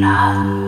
老。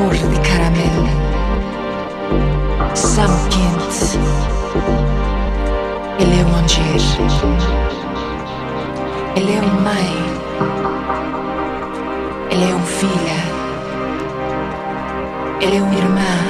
cor de caramelo, sal quente. Ele é um anger, ele é mãe, ele é um filha, ele é uma irmã,